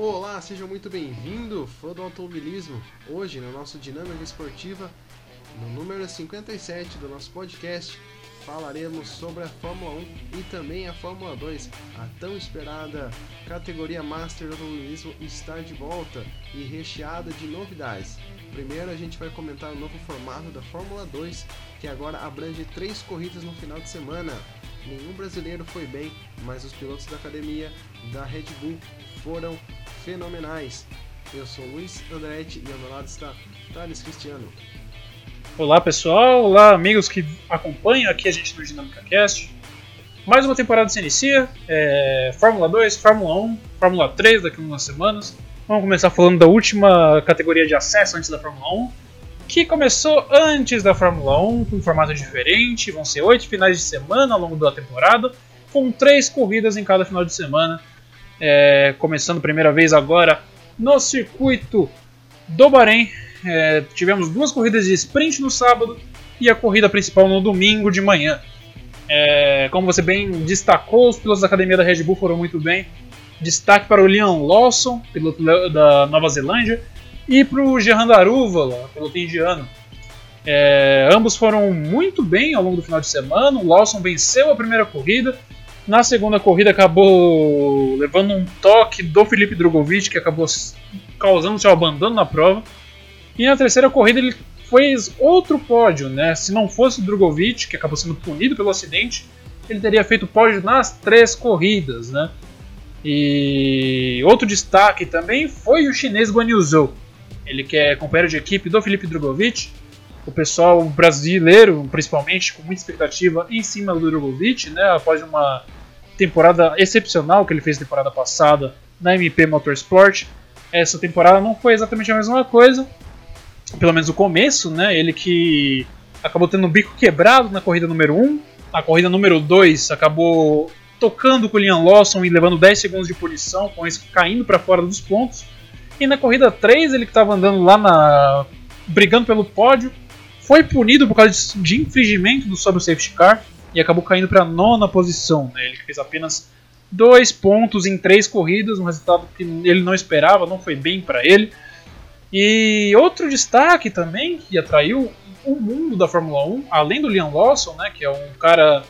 Olá, seja muito bem-vindo, fã do automobilismo. Hoje, no nosso Dinâmica Esportiva, no número 57 do nosso podcast, falaremos sobre a Fórmula 1 e também a Fórmula 2. A tão esperada categoria Master do automobilismo está de volta e recheada de novidades. Primeiro, a gente vai comentar o novo formato da Fórmula 2, que agora abrange três corridas no final de semana. Nenhum brasileiro foi bem, mas os pilotos da academia da Red Bull foram fenomenais. Eu sou Luiz Andretti e ao meu lado está Thales Cristiano. Olá pessoal, olá amigos que acompanham aqui a gente no Dinâmica Cast. Mais uma temporada se inicia, é, Fórmula 2, Fórmula 1, Fórmula 3 daqui a umas semanas. Vamos começar falando da última categoria de acesso antes da Fórmula 1, que começou antes da Fórmula 1, com um formato diferente. Vão ser oito finais de semana ao longo da temporada, com três corridas em cada final de semana é, começando primeira vez agora no circuito do Bahrein. É, tivemos duas corridas de sprint no sábado e a corrida principal no domingo de manhã. É, como você bem destacou, os pilotos da academia da Red Bull foram muito bem. Destaque para o Liam Lawson, piloto da Nova Zelândia, e para o Gerhan Daruvala, piloto indiano. É, ambos foram muito bem ao longo do final de semana. O Lawson venceu a primeira corrida na segunda corrida acabou levando um toque do Felipe Drogovic, que acabou causando seu abandono na prova. E na terceira corrida ele fez outro pódio, né? Se não fosse o Drogovic, que acabou sendo punido pelo acidente, ele teria feito pódio nas três corridas, né? E outro destaque também foi o chinês Guan Yu Zhou. Ele que é companheiro de equipe do Felipe Drogovic. O pessoal brasileiro, principalmente, com muita expectativa em cima do Drogovic, né? Após uma temporada excepcional que ele fez temporada passada na MP Motorsport. Essa temporada não foi exatamente a mesma coisa, pelo menos o começo, né? Ele que acabou tendo o bico quebrado na corrida número 1, a corrida número 2 acabou tocando com o Liam Lawson e levando 10 segundos de punição, com isso caindo para fora dos pontos. E na corrida 3 ele que estava andando lá na brigando pelo pódio, foi punido por causa de infringimento do sobre o safety car e acabou caindo para a nona posição. Né? Ele fez apenas dois pontos em três corridas, um resultado que ele não esperava, não foi bem para ele. E outro destaque também que atraiu o mundo da Fórmula 1, além do Liam Lawson, né, que é um cara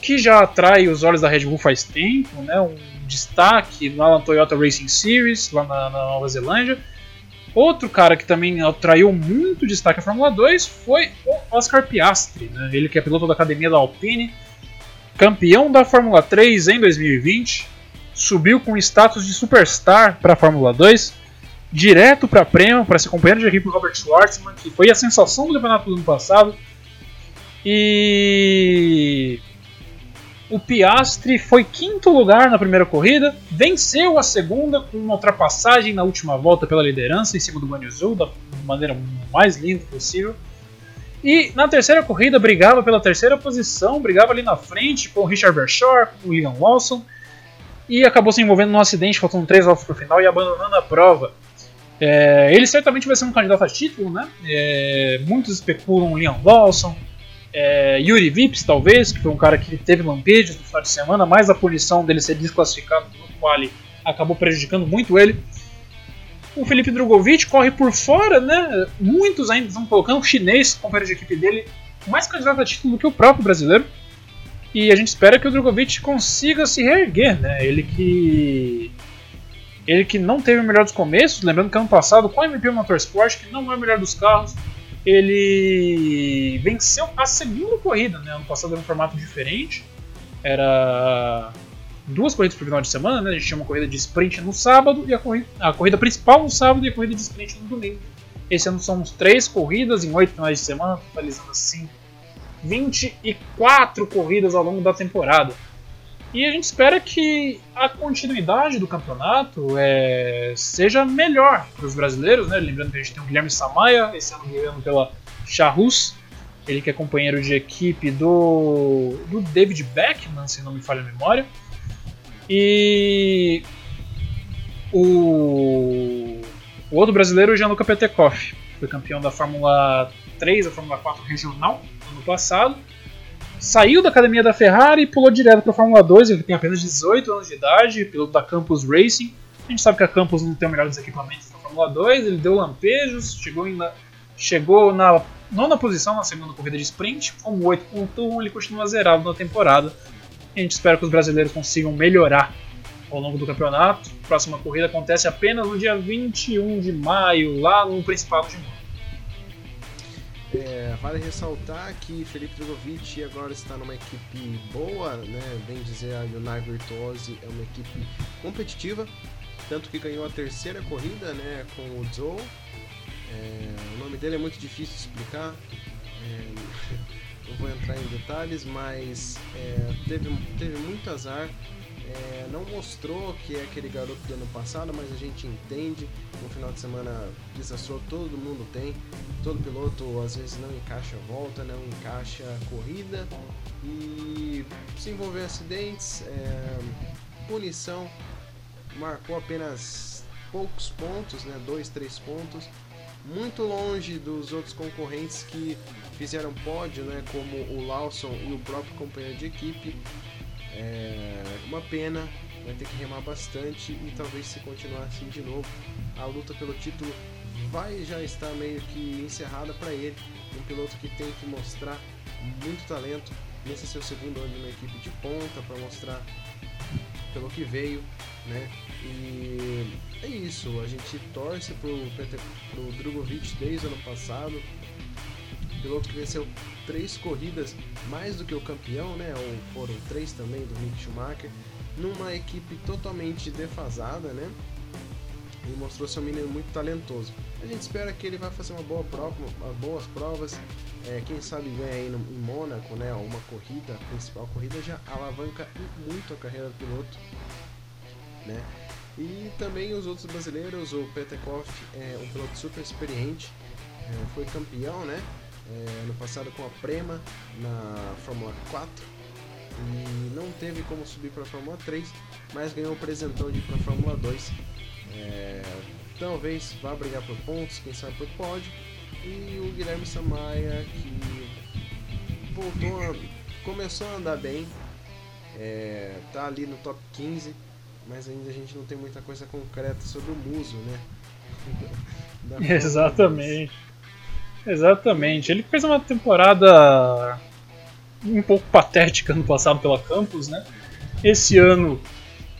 que já atrai os olhos da Red Bull faz tempo, né, um destaque lá na Toyota Racing Series, lá na, na Nova Zelândia, Outro cara que também atraiu muito destaque à Fórmula 2 foi o Oscar Piastri, né? ele que é piloto da academia da Alpine, campeão da Fórmula 3 em 2020, subiu com status de superstar para a Fórmula 2, direto para a Prema para ser companheiro de equipe do Robert Schwartzman, que foi a sensação do campeonato do ano passado. E o Piastri foi quinto lugar na primeira corrida, venceu a segunda com uma ultrapassagem na última volta pela liderança em cima do Guanyu da maneira mais linda possível. E na terceira corrida brigava pela terceira posição, brigava ali na frente com o Richard Verschoor, com o Liam Lawson, e acabou se envolvendo num acidente, faltando três voltas para o final e abandonando a prova. É, ele certamente vai ser um candidato a título, né? É, muitos especulam Liam Lawson, é, Yuri Vips, talvez, que foi um cara que teve lampejos no final de semana, mas a punição dele ser desclassificado no quali acabou prejudicando muito ele. O Felipe Drogovic corre por fora, né? Muitos ainda estão colocando o chinês, companheiro de equipe dele, mais candidato a título do que o próprio brasileiro. E a gente espera que o Drogovic consiga se reerguer, né? Ele que. Ele que não teve o melhor dos começos, lembrando que ano passado, com a MP Motorsport, que não é o melhor dos carros, ele venceu a segunda corrida, né? Ano passado era um formato diferente. Era duas corridas por final de semana, né? A gente tinha uma corrida de sprint no sábado e a corrida, a corrida principal no sábado e a corrida de sprint no domingo. Esse ano são três corridas em oito finais de semana, totalizando assim 24 corridas ao longo da temporada. E a gente espera que a continuidade do campeonato é, seja melhor para os brasileiros, né? Lembrando que a gente tem o Guilherme Samaia, esse ano guiando pela Charrus, ele que é companheiro de equipe do, do David Beckman, se não me falha a memória. E o, o outro brasileiro, o Gianluca Petekoff, foi campeão da Fórmula 3, a Fórmula 4 regional, ano passado saiu da academia da Ferrari e pulou direto para a Fórmula 2. Ele tem apenas 18 anos de idade, piloto da Campus Racing. A gente sabe que a Campos não tem o melhor dos equipamentos na Fórmula 2, ele deu lampejos, chegou, em, chegou na nona posição na segunda corrida de sprint, com 8.1 ele continua zerado na temporada. A gente espera que os brasileiros consigam melhorar ao longo do campeonato. A próxima corrida acontece apenas no dia 21 de maio, lá no Principado de Mônaco. É, vale ressaltar que Felipe Drogovic agora está numa equipe boa, né? bem dizer, a Unai Virtuosi é uma equipe competitiva, tanto que ganhou a terceira corrida né, com o Zou. É, o nome dele é muito difícil de explicar, é, não vou entrar em detalhes, mas é, teve, teve muito azar é, não mostrou que é aquele garoto do ano passado, mas a gente entende. No final de semana desastrou, todo mundo tem. Todo piloto às vezes não encaixa volta, não encaixa corrida e se envolveu em acidentes, é, punição, marcou apenas poucos pontos, né, dois, três pontos, muito longe dos outros concorrentes que fizeram pódio, né, como o Lawson e o próprio companheiro de equipe. É uma pena, vai ter que remar bastante e talvez se continuar assim de novo, a luta pelo título vai já estar meio que encerrada para ele. Um piloto que tem que mostrar muito talento nesse seu segundo ano na equipe de ponta para mostrar pelo que veio, né? E é isso, a gente torce pro, pro Drogovic desde o ano passado, piloto que venceu três corridas mais do que o campeão, né? Ou foram três também do Mick Schumacher, numa equipe totalmente defasada, né? E mostrou ser um menino muito talentoso. A gente espera que ele vai fazer uma boa prova, uma, boas provas. É, quem sabe ganha aí no, em Mônaco, né? Uma corrida, a principal corrida já alavanca muito a carreira do piloto, né? E também os outros brasileiros, o Petekoff é um piloto super experiente, é, foi campeão, né? É, no passado com a Prema na Fórmula 4 e não teve como subir para a Fórmula 3, mas ganhou o presentão de ir para a Fórmula 2. É, talvez vá brigar por pontos, quem sabe por pódio. E o Guilherme Samaia que voltou, a, começou a andar bem, é, tá ali no top 15, mas ainda a gente não tem muita coisa concreta sobre o Muso, né? Exatamente. Exatamente. Ele fez uma temporada um pouco patética no passado pela Campus, né? Esse ano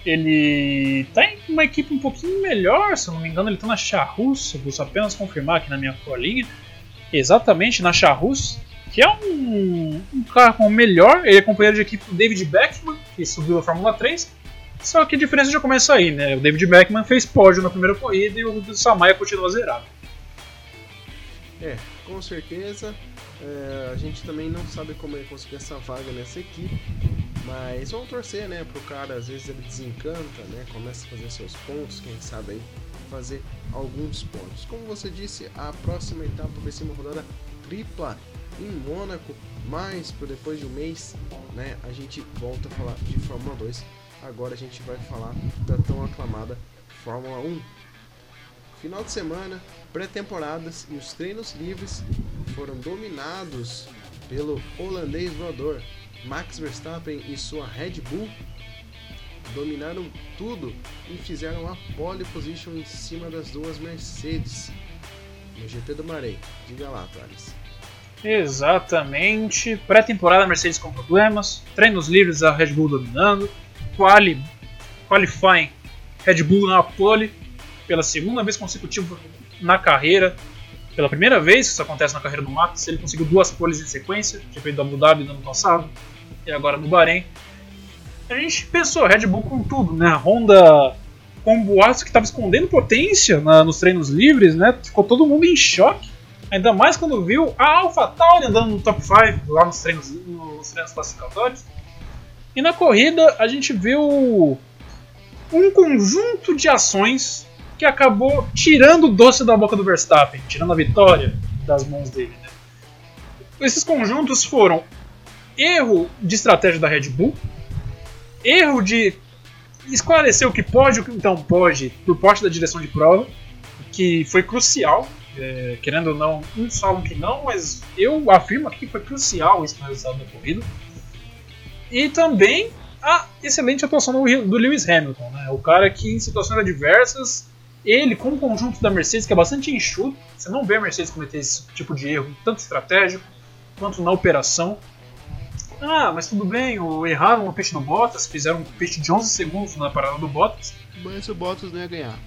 ele tá em uma equipe um pouquinho melhor, se eu não me engano, ele tá na Charrus, vou apenas confirmar aqui na minha colinha. Exatamente, na Charrus, que é um, um carro melhor. Ele é companheiro de equipe do David Beckman, que subiu a Fórmula 3. Só que a diferença já começa aí, né? O David Beckman fez pódio na primeira corrida e o Samaya continua zerado. É, com certeza. É, a gente também não sabe como ele conseguiu essa vaga nessa equipe. Mas vamos torcer, né? Pro cara, às vezes ele desencanta, né? Começa a fazer seus pontos, quem sabe aí fazer alguns pontos. Como você disse, a próxima etapa vai ser uma rodada tripla em Mônaco, mas por depois de um mês, né? A gente volta a falar de Fórmula 2. Agora a gente vai falar da tão aclamada Fórmula 1. Final de semana, pré-temporadas e os treinos livres foram dominados pelo holandês voador Max Verstappen e sua Red Bull dominaram tudo e fizeram a pole position em cima das duas Mercedes no GP do Maré. Diga lá, Thales. Exatamente. Pré-temporada Mercedes com problemas, treinos livres a Red Bull dominando, quali, qualifying Red Bull na pole pela segunda vez consecutiva na carreira. Pela primeira vez que isso acontece na carreira do Max, ele conseguiu duas poles em sequência, tinha feito do Abu Dhabi no ano passado e agora no Bahrein. A gente pensou, Red Bull com tudo, né? A Honda com boatos que estava escondendo potência na, nos treinos livres, né? Ficou todo mundo em choque. Ainda mais quando viu a AlphaTauri andando no top 5 lá nos treinos, nos treinos classificatórios. E na corrida a gente viu um conjunto de ações que acabou tirando o doce da boca do Verstappen, tirando a vitória das mãos dele. Né? Esses conjuntos foram erro de estratégia da Red Bull, erro de esclarecer o que pode e o que não pode por parte da direção de prova, que foi crucial. É, querendo ou não, uns falam que não, mas eu afirmo aqui que foi crucial isso no resultado da corrida. E também a excelente atuação do, do Lewis Hamilton, né? O cara que em situações adversas, ele com o conjunto da Mercedes, que é bastante enxuto, você não vê a Mercedes cometer esse tipo de erro, tanto estratégico quanto na operação. Ah, mas tudo bem, o, erraram o peixe no Bottas, fizeram um peixe de 11 segundos na parada do Bottas. Mas o Bottas não ia ganhar.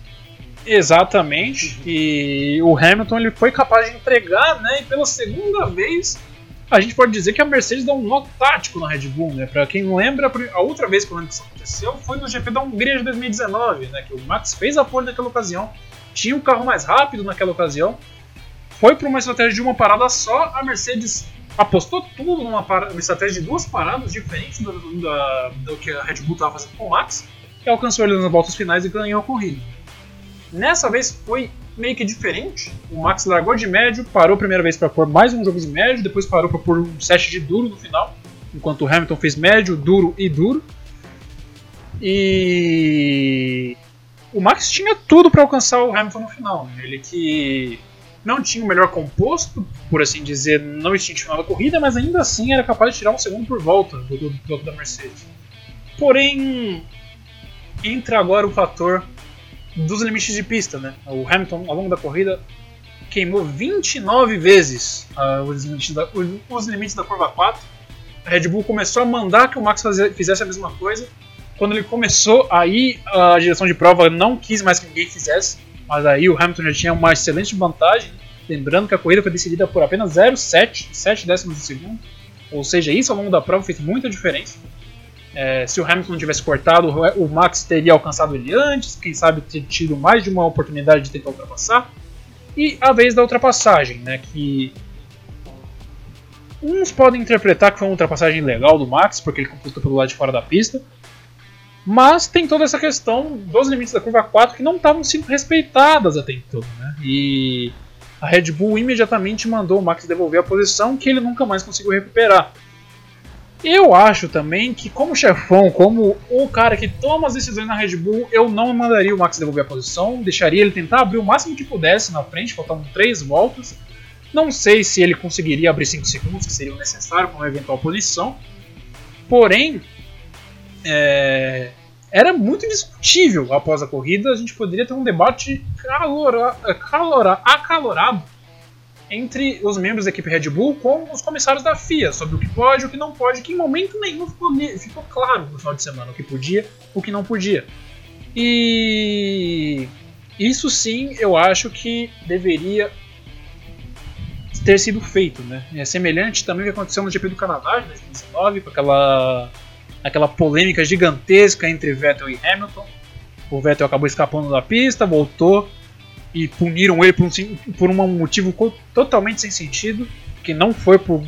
Exatamente. E o Hamilton ele foi capaz de entregar, né? E pela segunda vez a gente pode dizer que a Mercedes dá um nó tático na Red Bull, né? Para quem lembra, a outra vez que isso aconteceu foi no GP da Hungria de 2019, né? Que o Max fez a pole naquela ocasião, tinha um carro mais rápido naquela ocasião, foi para uma estratégia de uma parada só, a Mercedes apostou tudo numa uma estratégia de duas paradas diferentes do, do, do que a Red Bull estava fazendo com o Max, e alcançou ele nas voltas finais e ganhou a corrida. Nessa vez foi meio que diferente. O Max largou de médio, parou a primeira vez para pôr mais um jogo de médio, depois parou para pôr um set de duro no final, enquanto o Hamilton fez médio, duro e duro. E o Max tinha tudo para alcançar o Hamilton no final. Né? Ele que não tinha o melhor composto, por assim dizer, não tinha final da corrida, mas ainda assim era capaz de tirar um segundo por volta do piloto da Mercedes. Porém, entra agora o fator dos limites de pista, né? O Hamilton, ao longo da corrida, queimou 29 vezes uh, os, limites da, os, limites da curva 4. A Red Bull começou a mandar que o Max fizesse a mesma coisa. Quando ele começou, aí a direção de prova não quis mais que ninguém fizesse, mas aí o Hamilton já tinha uma excelente vantagem. Lembrando que a corrida foi decidida por apenas 0,7 7 décimos de segundo. Ou seja, isso ao longo da prova fez muita diferença. É, se o Hamilton tivesse cortado, o Max teria alcançado ele antes, quem sabe ter tido mais de uma oportunidade de tentar ultrapassar. E a vez da ultrapassagem, né, que uns podem interpretar que foi uma ultrapassagem legal do Max, porque ele completou pelo lado de fora da pista, mas tem toda essa questão dos limites da curva 4 que não estavam sendo respeitadas até então. Né? E a Red Bull imediatamente mandou o Max devolver a posição que ele nunca mais conseguiu recuperar. Eu acho também que, como chefão, como o cara que toma as decisões na Red Bull, eu não mandaria o Max devolver a posição, deixaria ele tentar abrir o máximo que pudesse na frente, faltavam 3 voltas. Não sei se ele conseguiria abrir 5 segundos, que seria necessário para uma eventual posição. Porém, é, era muito discutível após a corrida. A gente poderia ter um debate calora, calora, acalorado entre os membros da equipe Red Bull com os comissários da FIA sobre o que pode e o que não pode, que em momento nenhum ficou, ficou claro no final de semana o que podia o que não podia. E isso sim eu acho que deveria ter sido feito. Né? É semelhante também ao que aconteceu no GP do Canadá de 2019, com aquela, aquela polêmica gigantesca entre Vettel e Hamilton. O Vettel acabou escapando da pista, voltou e puniram ele por um, por um motivo totalmente sem sentido, que não foi por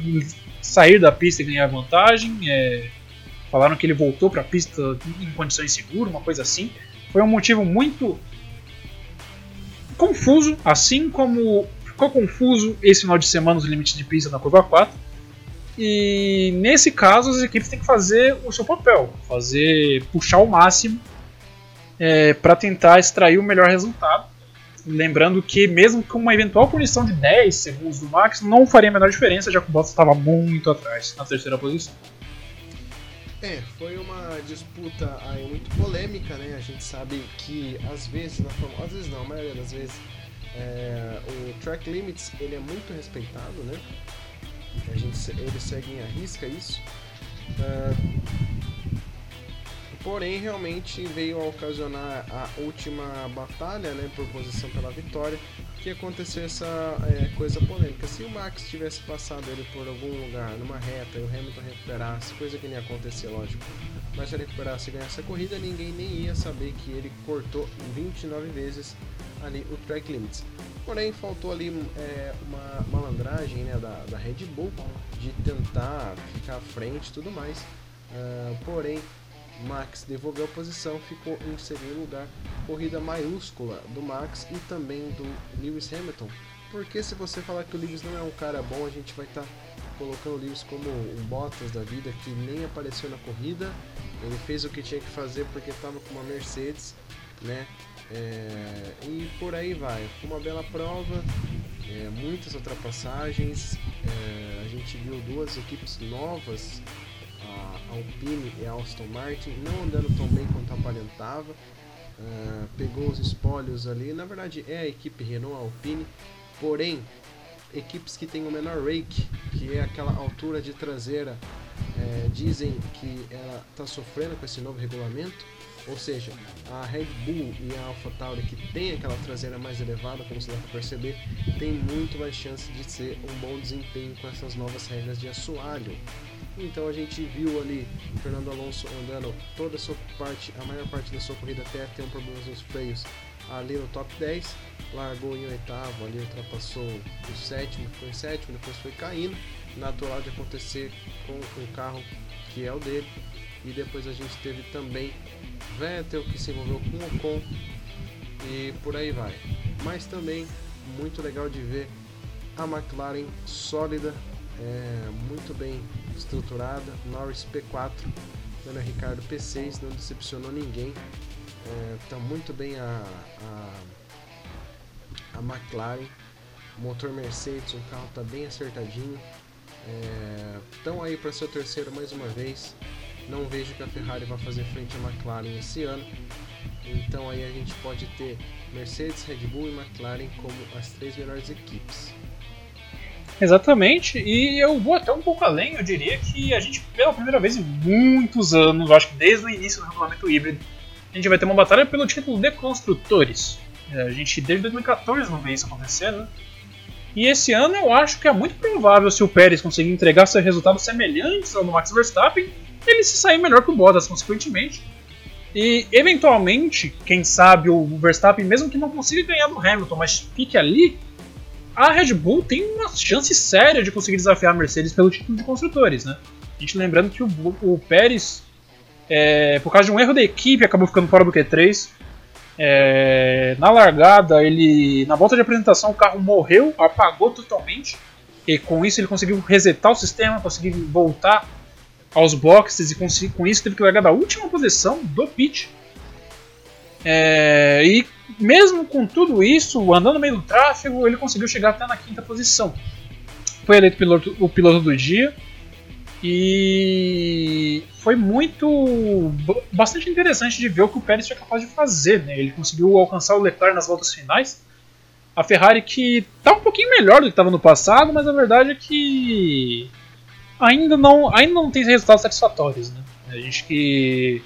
sair da pista e ganhar vantagem. É, falaram que ele voltou para a pista em condições seguras, uma coisa assim. Foi um motivo muito confuso, assim como ficou confuso esse final de semana os limites de pista na curva 4. E nesse caso as equipes têm que fazer o seu papel, fazer puxar o máximo é, para tentar extrair o melhor resultado. Lembrando que, mesmo com uma eventual punição de 10 segundos do Max, não faria a menor diferença, já que o Bottas estava muito atrás na terceira posição. É, foi uma disputa aí muito polêmica, né? A gente sabe que às vezes, na Fórmula, às vezes não, a maioria das vezes, é, o track limits ele é muito respeitado, né? A gente, eles seguem a risca isso. Uh, Porém, realmente veio a ocasionar a última batalha, né, por posição pela vitória, que aconteceu essa é, coisa polêmica. Se o Max tivesse passado ele por algum lugar, numa reta, e o Hamilton recuperasse, coisa que nem ia acontecer, lógico, mas se ele recuperasse e ganhasse a corrida, ninguém nem ia saber que ele cortou 29 vezes ali o track limits. Porém, faltou ali é, uma malandragem né, da, da Red Bull de tentar ficar à frente e tudo mais. Uh, porém, Max devolveu posição, ficou em segundo lugar, corrida maiúscula do Max e também do Lewis Hamilton. Porque se você falar que o Lewis não é um cara bom, a gente vai estar tá colocando o Lewis como um Bottas da vida que nem apareceu na corrida. Ele fez o que tinha que fazer porque estava com uma Mercedes, né? É, e por aí vai. Foi uma bela prova, é, muitas ultrapassagens. É, a gente viu duas equipes novas Alpine e Aston Martin, não andando tão bem quanto aparentava. Uh, pegou os espólios ali. Na verdade, é a equipe Renault Alpine, porém, equipes que têm o menor rake, que é aquela altura de traseira, é, dizem que ela está sofrendo com esse novo regulamento. Ou seja, a Red Bull e a AlphaTauri, que tem aquela traseira mais elevada, como você dá para perceber, tem muito mais chance de ser um bom desempenho com essas novas regras de assoalho. Então a gente viu ali o Fernando Alonso andando toda a sua parte, a maior parte da sua corrida até ter um problema nos freios ali no top 10, largou em oitavo, ali ultrapassou o sétimo, foi sétimo, depois foi caindo, natural de acontecer com um carro que é o dele. E depois a gente teve também Vettel que se envolveu com o Ocon e por aí vai. Mas também muito legal de ver a McLaren sólida, é, muito bem estruturada, Norris P4, Daniel Ricardo P6, não decepcionou ninguém. Está é, muito bem a, a, a McLaren, motor Mercedes, o carro está bem acertadinho. Estão é, aí para ser o terceiro mais uma vez. Não vejo que a Ferrari vá fazer frente à McLaren esse ano. Então aí a gente pode ter Mercedes, Red Bull e McLaren como as três melhores equipes. Exatamente, e eu vou até um pouco além, eu diria que a gente, pela primeira vez em muitos anos, acho que desde o início do regulamento híbrido, a gente vai ter uma batalha pelo título de construtores. É, a gente desde 2014 não vê isso acontecer, né? E esse ano eu acho que é muito provável se o Pérez conseguir entregar seus resultados semelhantes ao do Max Verstappen, ele se sair melhor que o Bottas, consequentemente. E eventualmente, quem sabe o Verstappen, mesmo que não consiga ganhar do Hamilton, mas fique ali, a Red Bull tem uma chance séria de conseguir desafiar a Mercedes pelo título de construtores, né? A gente lembrando que o, o Pérez, é, por causa de um erro da equipe, acabou ficando fora do Q3. É, na largada, ele na volta de apresentação o carro morreu, apagou totalmente. E com isso ele conseguiu resetar o sistema, conseguiu voltar aos boxes e com isso teve que largar da última posição do pit. É, e mesmo com tudo isso, andando no meio do tráfego, ele conseguiu chegar até na quinta posição. Foi eleito piloto, o piloto do dia e foi muito bastante interessante de ver o que o Pérez foi capaz de fazer. Né? Ele conseguiu alcançar o Leclerc nas voltas finais. A Ferrari que está um pouquinho melhor do que estava no passado, mas a verdade é que ainda não, ainda não tem resultados satisfatórios. Né? A gente que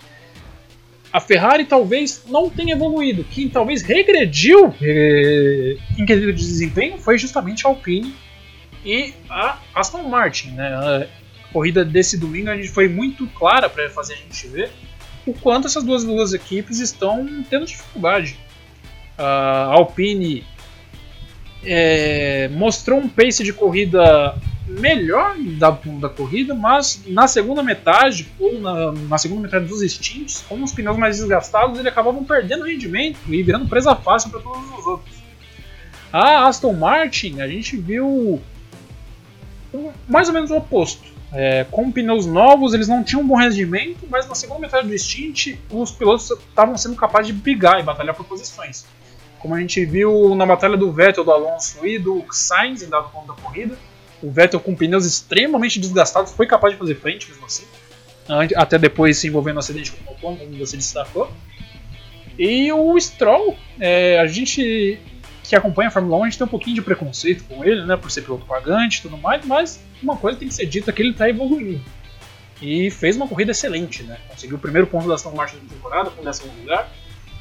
a Ferrari talvez não tenha evoluído. Quem talvez regrediu eh, em quesito de desempenho foi justamente a Alpine e a Aston Martin. Né? A corrida desse domingo a gente foi muito clara para fazer a gente ver o quanto essas duas, duas equipes estão tendo dificuldade. A Alpine é, mostrou um pace de corrida melhor da, da corrida, mas na segunda metade, ou na, na segunda metade dos extintos, com os pneus mais desgastados, ele acabavam perdendo rendimento e virando presa fácil para todos os outros. A Aston Martin, a gente viu mais ou menos o oposto. É, com pneus novos, eles não tinham um bom rendimento, mas na segunda metade do stint, os pilotos estavam sendo capazes de brigar e batalhar por posições. Como a gente viu na batalha do Vettel, do Alonso e do Sainz em dado ponto da corrida, o Vettel com pneus extremamente desgastados foi capaz de fazer frente mesmo assim. Até depois se envolvendo no acidente com o Ocon, como você destacou. E o Stroll, é, a gente que acompanha a Fórmula 1, a gente tem um pouquinho de preconceito com ele, né, por ser piloto pagante e tudo mais, mas uma coisa tem que ser dita que ele está evoluindo. E fez uma corrida excelente, né? Conseguiu o primeiro ponto da Aston Martin da temporada, com o décimo lugar.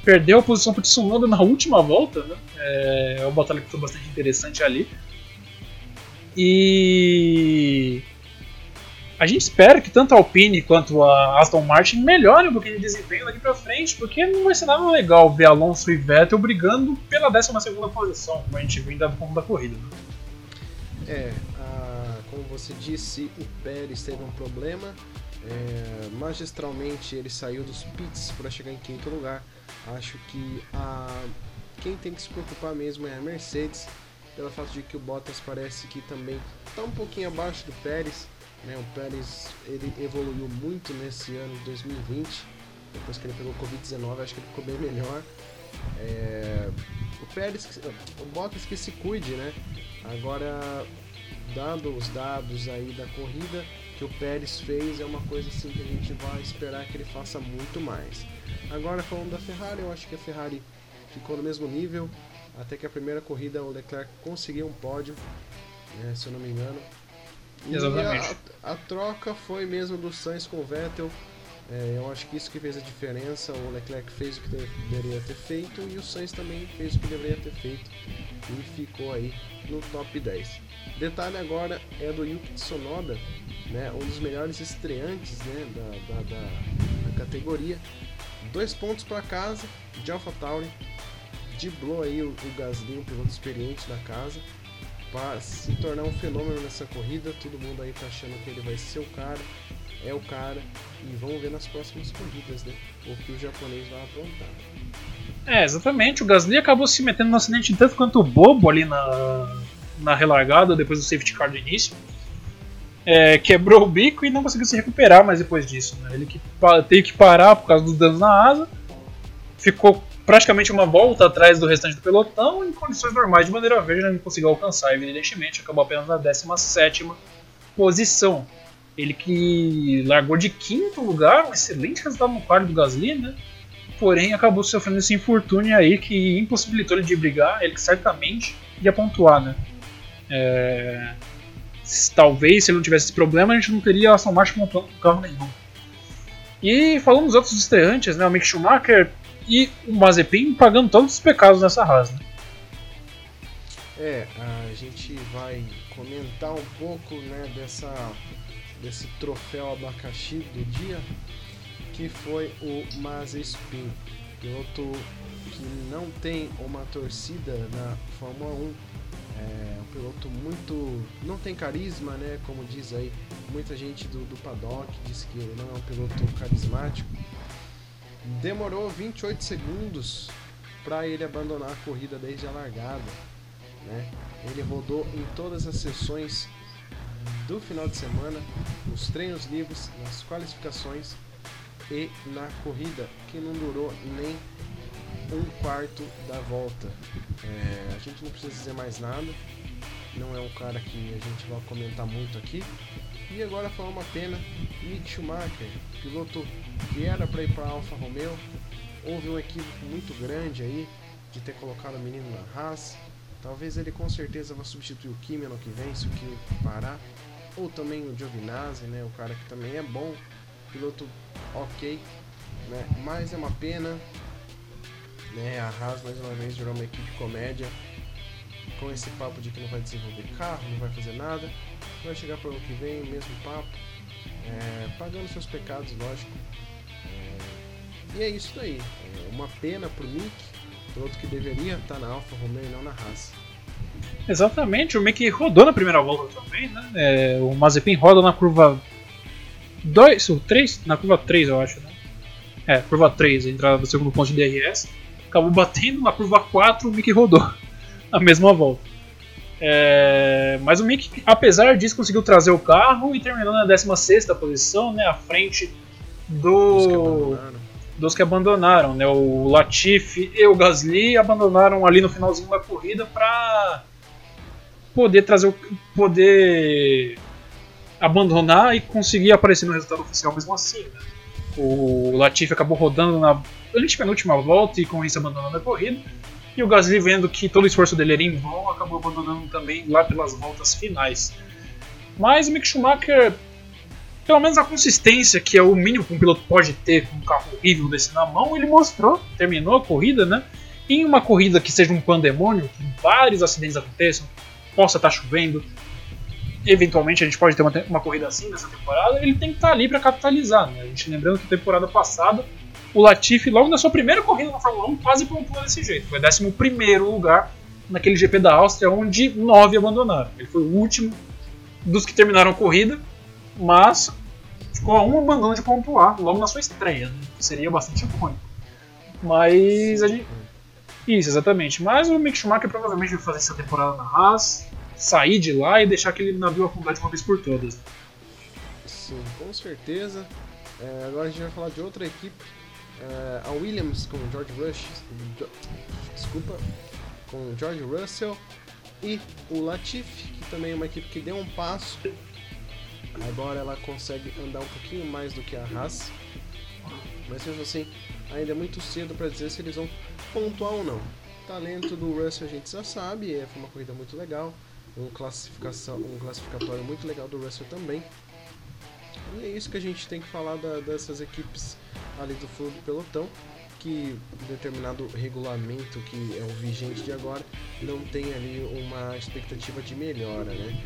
Perdeu a posição para o Tsunoda na última volta, né? É, é uma batalha que foi bastante interessante ali. E a gente espera que tanto a Alpine quanto a Aston Martin melhorem um pouquinho de desempenho daqui pra frente, porque não vai ser nada legal ver Alonso e Vettel brigando pela 12 posição, como a gente viu ainda no ponto da corrida. Né? É, a, como você disse, o Pérez teve um problema. É, magistralmente ele saiu dos pits para chegar em quinto lugar. Acho que a, quem tem que se preocupar mesmo é a Mercedes pelo fato de que o Bottas parece que também está um pouquinho abaixo do Pérez. Né? O Pérez ele evoluiu muito nesse ano de 2020, depois que ele pegou Covid-19, acho que ele ficou bem melhor. É... O Pérez, o Bottas que se cuide, né? Agora, dando os dados aí da corrida, que o Pérez fez é uma coisa assim que a gente vai esperar que ele faça muito mais. Agora falando da Ferrari, eu acho que a Ferrari ficou no mesmo nível, até que a primeira corrida o Leclerc conseguiu um pódio, né, se eu não me engano. E Exatamente. A, a, troca foi mesmo do Sainz com o Vettel. É, eu acho que isso que fez a diferença. O Leclerc fez o que deveria ter feito e o Sainz também fez o que deveria ter feito e ficou aí no top 10. Detalhe agora é do Yuki Tsunoda, né, um dos melhores estreantes né, da, da, da, da categoria. Dois pontos para casa de AlphaTauri, driblou aí o, o Gasly, um piloto experiente da casa, para se tornar um fenômeno nessa corrida. Todo mundo aí tá achando que ele vai ser o cara, é o cara, e vamos ver nas próximas corridas, né? O que o japonês vai aprontar. É, exatamente. O Gasly acabou se metendo no acidente tanto quanto bobo ali na, na relargada, depois do safety car do início. É, quebrou o bico e não conseguiu se recuperar mais depois disso. Né? Ele que, teve que parar por causa dos danos na asa, ficou praticamente uma volta atrás do restante do pelotão em condições normais de maneira verde, não conseguiu alcançar, evidentemente, acabou apenas na 17 posição. Ele que largou de quinto lugar, um excelente resultado no quadro do Gasly, né? Porém, acabou sofrendo esse infortúnio aí que impossibilitou ele de brigar, ele que certamente ia pontuar, né? É... Talvez, se ele não tivesse esse problema, a gente não teria Aston Martin montando carro nenhum. E falando dos outros estreantes, né? O Mick Schumacher e o Mazepin pagando todos os pecados nessa raça. Né? É, a gente vai comentar um pouco né, dessa, desse troféu abacaxi do dia, que foi o Mazepin, piloto que não tem uma torcida na Fórmula 1. É um piloto muito. não tem carisma, né? Como diz aí muita gente do, do paddock, diz que ele não é um piloto carismático demorou 28 segundos para ele abandonar a corrida desde a largada. Né? Ele rodou em todas as sessões do final de semana, nos treinos livres, nas qualificações e na corrida, que não durou nem um quarto da volta. É, a gente não precisa dizer mais nada, não é um cara que a gente vai comentar muito aqui. E agora foi uma pena, Mick Schumacher, piloto que era para ir para Alfa Romeo, houve um equívoco muito grande aí de ter colocado o menino na Haas. Talvez ele com certeza vá substituir o Kimi ano que vem, se o Kimi parar. Ou também o Giovinazzi, né, o cara que também é bom, piloto ok, né, mas é uma pena. Né, a Haas mais uma vez virou uma equipe comédia com esse papo de que não vai desenvolver carro, não vai fazer nada vai chegar para o ano que vem, mesmo papo, é, pagando seus pecados, lógico. É, e é isso daí. É uma pena pro Mick, outro que deveria estar tá na Alfa Romeo e não na Haas. Exatamente, o Mick rodou na primeira volta também, né? É, o Mazepin roda na curva 2, ou 3? Na curva 3, eu acho, né? É, curva 3, a entrada do segundo ponto de DRS. Acabou batendo na curva 4, o Mick rodou a mesma volta. É, mas o Mick, apesar disso, conseguiu trazer o carro e terminou na 16 posição, né, à frente do, dos que abandonaram. Né, o Latifi e o Gasly abandonaram ali no finalzinho da corrida para poder trazer o, poder abandonar e conseguir aparecer no resultado oficial mesmo assim. Né. O Latifi acabou rodando na antepenúltima volta e com isso abandonando a corrida. E o Gasly, vendo que todo o esforço dele era em vão, acabou abandonando também lá pelas voltas finais. Mas o Mick Schumacher, pelo menos a consistência que é o mínimo que um piloto pode ter com um carro horrível desse na mão, ele mostrou, terminou a corrida, né? Em uma corrida que seja um pandemônio, que vários acidentes aconteçam, possa estar tá chovendo, eventualmente a gente pode ter uma, uma corrida assim nessa temporada, ele tem que estar tá ali para capitalizar. Né? A gente lembrando que temporada passada o Latifi, logo na sua primeira corrida na Fórmula 1, quase pontuou desse jeito. Foi 11 lugar naquele GP da Áustria, onde nove abandonaram. Ele foi o último dos que terminaram a corrida, mas ficou a um abandono de pontuar logo na sua estreia, né? seria bastante icônico. Mas a gente. Isso, exatamente. Mas o Mick Schumacher provavelmente vai fazer essa temporada na Haas, sair de lá e deixar aquele navio afundar de uma vez por todas. Sim, com certeza. É, agora a gente vai falar de outra equipe Uh, a Williams com George Rush, desculpa, com George Russell e o Latifi, que também é uma equipe que deu um passo Agora ela consegue andar um pouquinho mais do que a Haas, mas mesmo assim ainda é muito cedo para dizer se eles vão pontuar ou não. Talento do Russell a gente já sabe, é, foi uma corrida muito legal, um, classificação, um classificatório muito legal do Russell também. E é isso que a gente tem que falar da, dessas equipes ali do fundo do pelotão que determinado regulamento que é o vigente de agora não tem ali uma expectativa de melhora, né?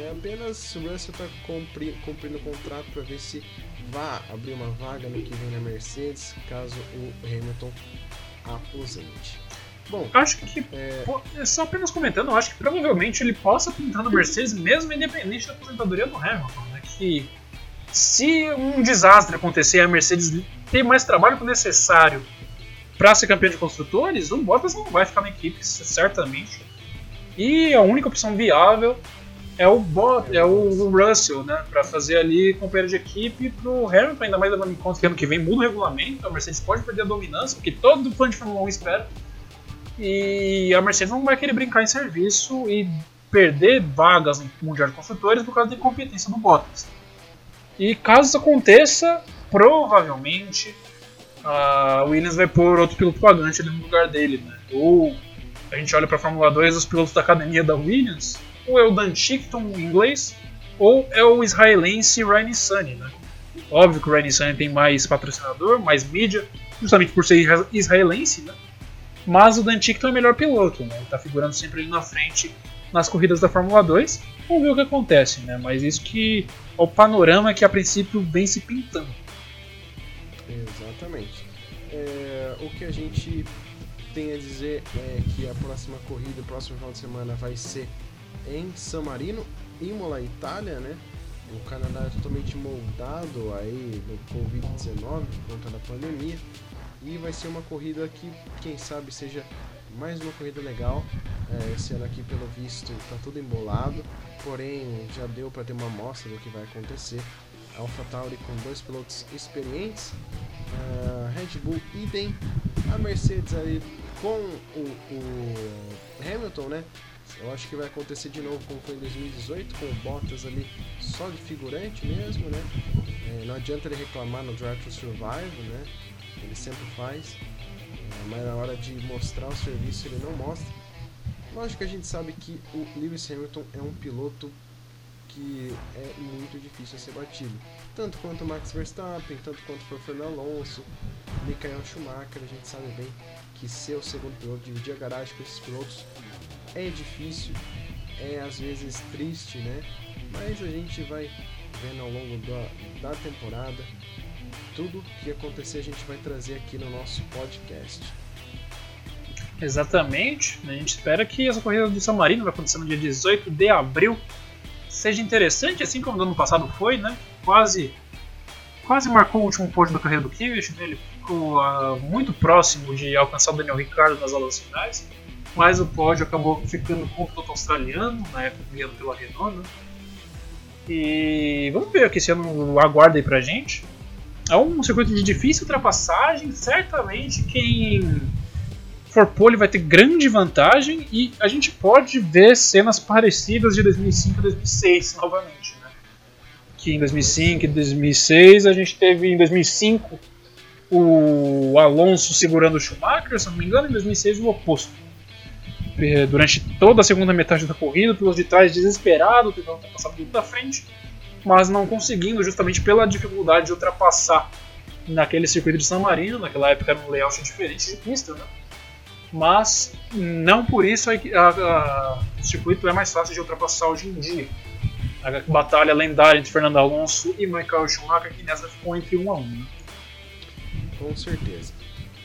É apenas o Russell está cumpri, cumprindo o contrato para ver se vá abrir uma vaga no que vem na Mercedes caso o Hamilton aposente. Bom, acho que é... é... só apenas comentando, acho que provavelmente ele possa pintar no Mercedes mesmo independente da aposentadoria do Hamilton, né? Que se um desastre acontecer e a Mercedes tem mais trabalho que o necessário para ser campeão de construtores, o Bottas não vai ficar na equipe, certamente. E a única opção viável é o, Bot, é o Russell, né? Para fazer ali companheiro de equipe pro Hamilton, ainda mais levando em conta que ano que vem muda o regulamento, a Mercedes pode perder a dominância, porque todo fã de Fórmula 1 espera. E a Mercedes não vai querer brincar em serviço e perder vagas no Mundial de Construtores por causa da incompetência do Bottas. E caso isso aconteça, provavelmente a Williams vai pôr outro piloto pagante ali no lugar dele, né? Ou a gente olha para a Fórmula 2, os pilotos da academia da Williams, ou é o Dan Chickton em inglês, ou é o israelense Ryan Sunny, né? Óbvio que o Ryan Sunny tem mais patrocinador, mais mídia, justamente por ser israelense, né? Mas o Dan Chickton é o melhor piloto, né? Ele tá figurando sempre ali na frente nas corridas da Fórmula 2. Vamos ver o que acontece, né? Mas isso que é o panorama que a princípio vem se pintando. Exatamente. É, o que a gente tem a dizer é que a próxima corrida, o próximo final de semana vai ser em San Marino, Imola, Itália, né? O Canadá é totalmente moldado aí no Covid-19 por conta da pandemia. E vai ser uma corrida que, quem sabe, seja mais uma corrida legal. É, esse ano aqui, pelo visto, está tudo embolado. Porém, já deu para ter uma amostra do que vai acontecer. AlphaTauri com dois pilotos experientes, uh, Red Bull idem, a Mercedes aí com o, o, Hamilton, né? Eu acho que vai acontecer de novo como foi em 2018, com o Bottas ali só de figurante mesmo, né? É, não adianta ele reclamar no Drive to Survive, né? Ele sempre faz, é, mas na hora de mostrar o serviço ele não mostra. Lógico que a gente sabe que o Lewis Hamilton é um piloto que é muito difícil ser batido. Tanto quanto Max Verstappen, tanto quanto foi Fernando Alonso, Michael Schumacher, a gente sabe bem que ser o segundo piloto, dividir a garagem com esses pilotos é difícil, é às vezes triste, né? Mas a gente vai vendo ao longo da, da temporada tudo que acontecer a gente vai trazer aqui no nosso podcast. Exatamente, a gente espera que essa corrida do San Marino vai acontecer no dia 18 de abril seja interessante, assim como no ano passado foi, né? Quase, quase marcou o último pódio da carreira do Kiwish, né? ele ficou uh, muito próximo de alcançar o Daniel Ricciardo nas aulas finais, mas o pódio acabou ficando com o piloto australiano, na época guiado pela Renault, né? E vamos ver o que esse ano aguarda aí pra gente. É um circuito de difícil ultrapassagem, certamente quem for pole vai ter grande vantagem e a gente pode ver cenas parecidas de 2005 e 2006 novamente. Né? Que em 2005 e 2006 a gente teve em 2005 o Alonso segurando o Schumacher, se não me engano, em 2006 o oposto. Durante toda a segunda metade da corrida, pelos de trás desesperado, tentando ultrapassar tudo da frente, mas não conseguindo justamente pela dificuldade de ultrapassar naquele circuito de San Marino, naquela época era um layout diferente de pista, né? Mas não por isso a, a, a, o circuito é mais fácil de ultrapassar hoje em dia. A batalha lendária entre Fernando Alonso e Michael Schumacher, que nessa ficou entre 1 a 1. Né? Com certeza.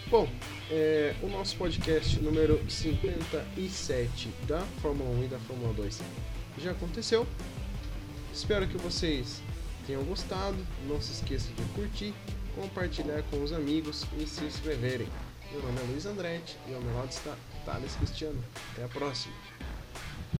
Bom, é, o nosso podcast número 57 da Fórmula 1 e da Fórmula 2 já aconteceu. Espero que vocês tenham gostado. Não se esqueça de curtir, compartilhar com os amigos e se inscreverem. Meu nome é Luiz Andretti e ao meu lado está Thales Cristiano. Até a próxima!